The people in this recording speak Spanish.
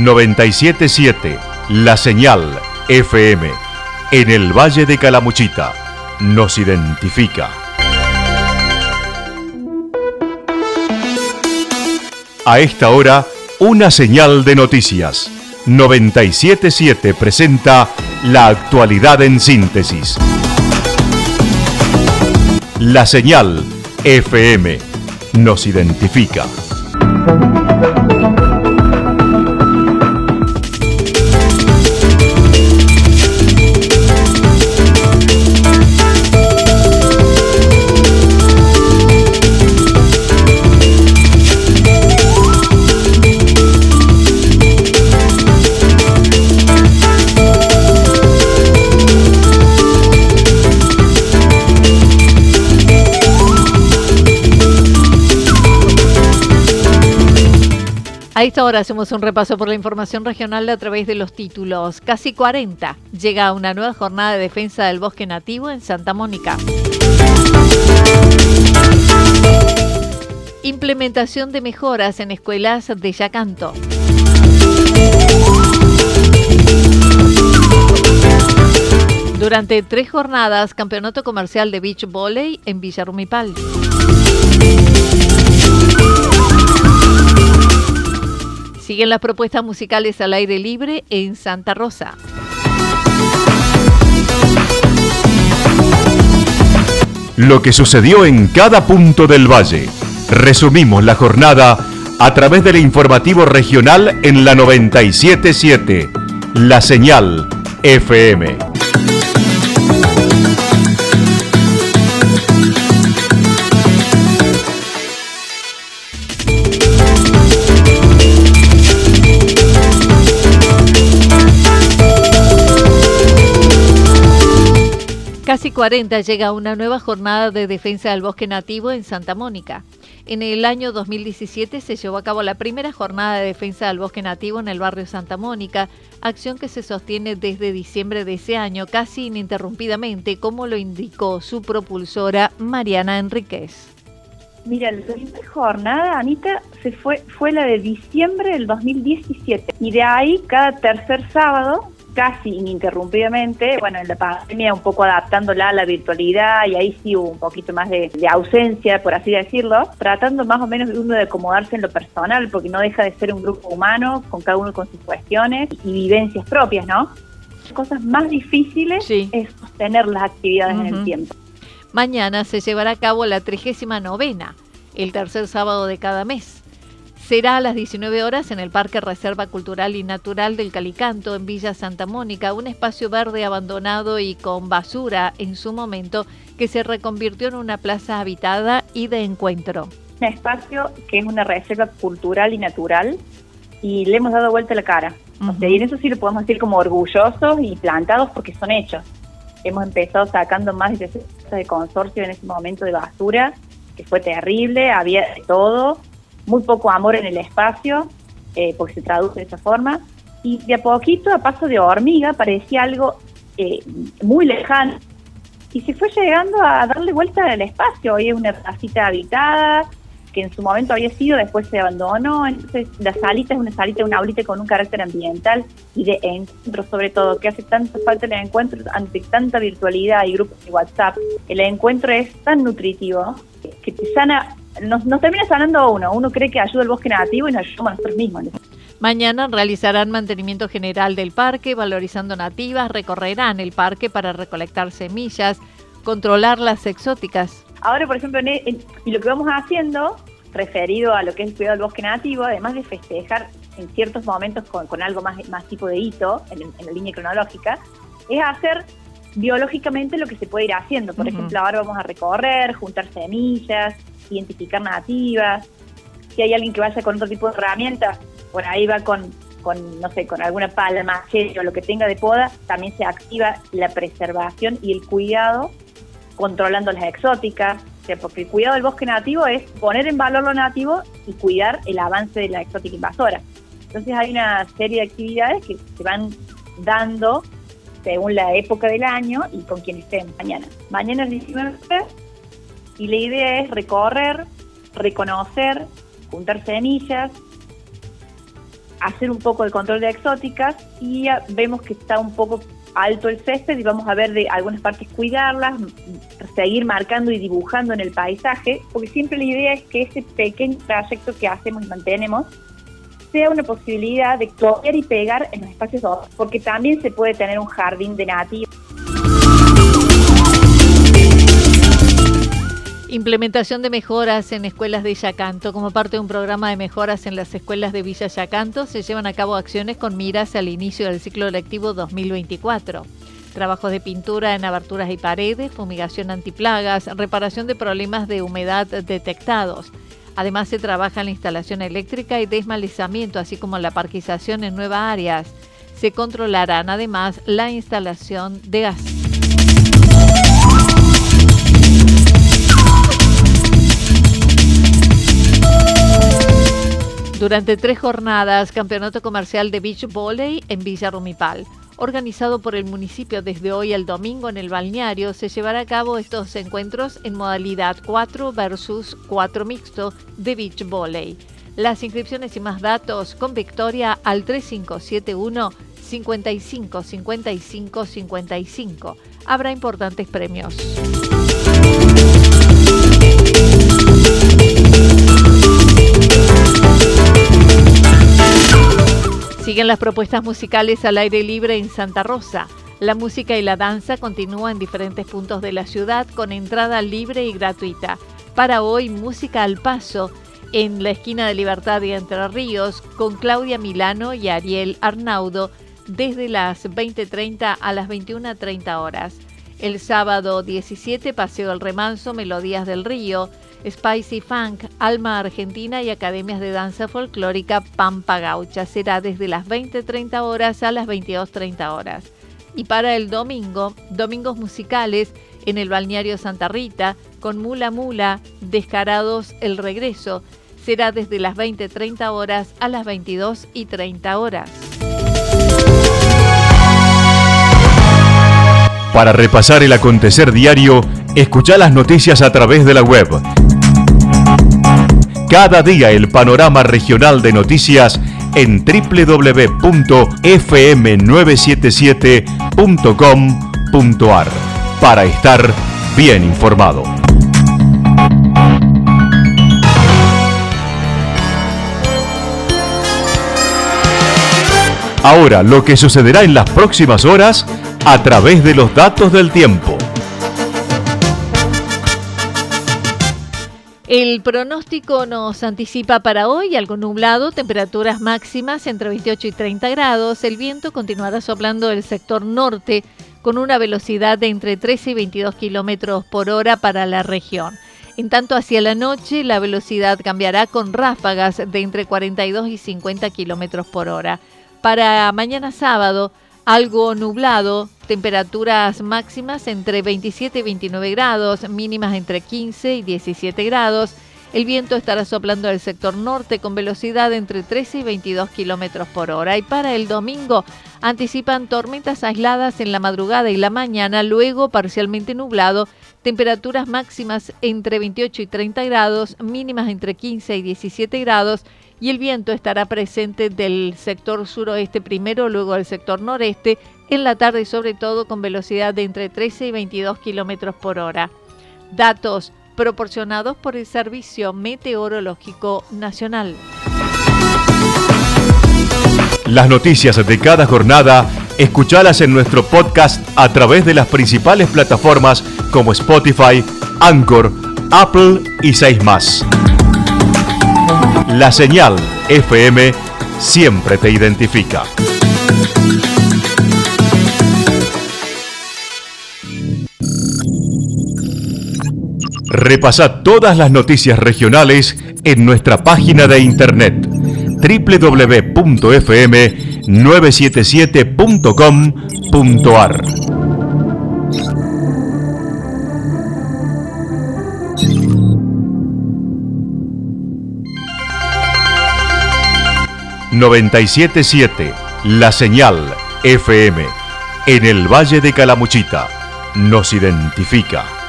977 La Señal FM en el Valle de Calamuchita nos identifica. A esta hora, una señal de noticias. 977 presenta la actualidad en síntesis. La señal FM nos identifica. A esta hora hacemos un repaso por la información regional a través de los títulos. Casi 40. Llega una nueva jornada de defensa del bosque nativo en Santa Mónica. Implementación de mejoras en escuelas de Yacanto. Durante tres jornadas, campeonato comercial de beach volley en Villarumipal. Siguen las propuestas musicales al aire libre en Santa Rosa. Lo que sucedió en cada punto del valle. Resumimos la jornada a través del informativo regional en la 977, La Señal FM. Casi 40 llega una nueva jornada de defensa del bosque nativo en Santa Mónica. En el año 2017 se llevó a cabo la primera jornada de defensa del bosque nativo en el barrio Santa Mónica, acción que se sostiene desde diciembre de ese año casi ininterrumpidamente, como lo indicó su propulsora Mariana Enríquez. Mira, la primera jornada, Anita, se fue, fue la de diciembre del 2017 y de ahí cada tercer sábado casi ininterrumpidamente, bueno, en la pandemia un poco adaptándola a la virtualidad y ahí sí hubo un poquito más de, ausencia, por así decirlo, tratando más o menos de uno de acomodarse en lo personal, porque no deja de ser un grupo humano, con cada uno con sus cuestiones y vivencias propias, ¿no? Las cosas más difíciles es sostener las actividades en el tiempo. Mañana se llevará a cabo la 39 el tercer sábado de cada mes será a las 19 horas en el Parque Reserva Cultural y Natural del Calicanto, en Villa Santa Mónica, un espacio verde abandonado y con basura en su momento que se reconvirtió en una plaza habitada y de encuentro. Un espacio que es una reserva cultural y natural y le hemos dado vuelta la cara. y en eso sí lo podemos decir como orgullosos y plantados porque son hechos. Hemos empezado sacando más de de consorcio en ese momento de basura, que fue terrible, había de todo muy poco amor en el espacio, eh, porque se traduce de esa forma, y de a poquito, a paso de hormiga, parecía algo eh, muy lejano, y se fue llegando a darle vuelta al espacio. Hoy es una casita habitada, que en su momento había sido, después se abandonó, entonces la salita es una salita, una aulita con un carácter ambiental y de encuentro sobre todo, que hace tanta falta el encuentro ante tanta virtualidad y grupos de WhatsApp. El encuentro es tan nutritivo que te sana nos, termina sanando uno. Uno cree que ayuda al bosque nativo y nos ayuda a nosotros mismos. Mañana realizarán mantenimiento general del parque, valorizando nativas, recorrerán el parque para recolectar semillas, controlar las exóticas. Ahora, por ejemplo, y lo que vamos haciendo, referido a lo que es el cuidado del bosque nativo, además de festejar en ciertos momentos con, algo más, más tipo de hito en, la línea cronológica, es hacer biológicamente lo que se puede ir haciendo. Por ejemplo, ahora vamos a recorrer, juntar semillas, identificar nativas. Si hay alguien que vaya con otro tipo de herramientas, por ahí va con, con no sé, con alguna machete o lo que tenga de poda, también se activa la preservación y el cuidado controlando las exóticas, porque el cuidado del bosque nativo es poner en valor lo nativo y cuidar el avance de la exótica invasora. Entonces hay una serie de actividades que se van dando según la época del año y con quien estén mañana. Mañana es 19 y la idea es recorrer, reconocer, juntar semillas, hacer un poco de control de exóticas y vemos que está un poco alto el césped y vamos a ver de algunas partes cuidarlas, seguir marcando y dibujando en el paisaje, porque siempre la idea es que ese pequeño trayecto que hacemos y mantenemos sea una posibilidad de copiar y pegar en los espacios porque también se puede tener un jardín de nativos. Implementación de mejoras en escuelas de Yacanto. Como parte de un programa de mejoras en las escuelas de Villa Yacanto, se llevan a cabo acciones con miras al inicio del ciclo lectivo 2024. Trabajos de pintura en aberturas y paredes, fumigación antiplagas, reparación de problemas de humedad detectados. Además, se trabaja en la instalación eléctrica y desmalizamiento, así como la parquización en nuevas áreas. Se controlarán además la instalación de gas. Durante tres jornadas, Campeonato Comercial de Beach Volley en Villa Rumipal. Organizado por el municipio desde hoy al domingo en el balneario, se llevará a cabo estos encuentros en modalidad 4 versus 4 mixto de Beach Volley. Las inscripciones y más datos con Victoria al 3571 55 55 55. Habrá importantes premios. Siguen las propuestas musicales al aire libre en Santa Rosa. La música y la danza continúan en diferentes puntos de la ciudad con entrada libre y gratuita. Para hoy, música al paso en la esquina de Libertad y Entre Ríos con Claudia Milano y Ariel Arnaudo desde las 20.30 a las 21.30 horas. El sábado 17, Paseo del Remanso, Melodías del Río. Spicy Funk, Alma Argentina y Academias de Danza Folclórica Pampa Gaucha. Será desde las 20.30 horas a las 22.30 horas. Y para el domingo, domingos musicales en el balneario Santa Rita con Mula Mula, Descarados el Regreso. Será desde las 20.30 horas a las 22.30 horas. Para repasar el acontecer diario, escucha las noticias a través de la web cada día el panorama regional de noticias en www.fm977.com.ar para estar bien informado. Ahora, lo que sucederá en las próximas horas a través de los datos del tiempo. El pronóstico nos anticipa para hoy algo nublado, temperaturas máximas entre 28 y 30 grados. El viento continuará soplando del sector norte con una velocidad de entre 13 y 22 kilómetros por hora para la región. En tanto, hacia la noche la velocidad cambiará con ráfagas de entre 42 y 50 kilómetros por hora. Para mañana sábado, algo nublado, temperaturas máximas entre 27 y 29 grados, mínimas entre 15 y 17 grados. El viento estará soplando del sector norte con velocidad entre 13 y 22 kilómetros por hora. Y para el domingo anticipan tormentas aisladas en la madrugada y la mañana, luego parcialmente nublado, temperaturas máximas entre 28 y 30 grados, mínimas entre 15 y 17 grados y el viento estará presente del sector suroeste primero, luego del sector noreste, en la tarde sobre todo con velocidad de entre 13 y 22 kilómetros por hora. Datos proporcionados por el Servicio Meteorológico Nacional. Las noticias de cada jornada, escuchalas en nuestro podcast a través de las principales plataformas como Spotify, Anchor, Apple y 6 más. La señal FM siempre te identifica. Repasa todas las noticias regionales en nuestra página de internet www.fm977.com.ar. 977 La Señal FM en el Valle de Calamuchita nos identifica.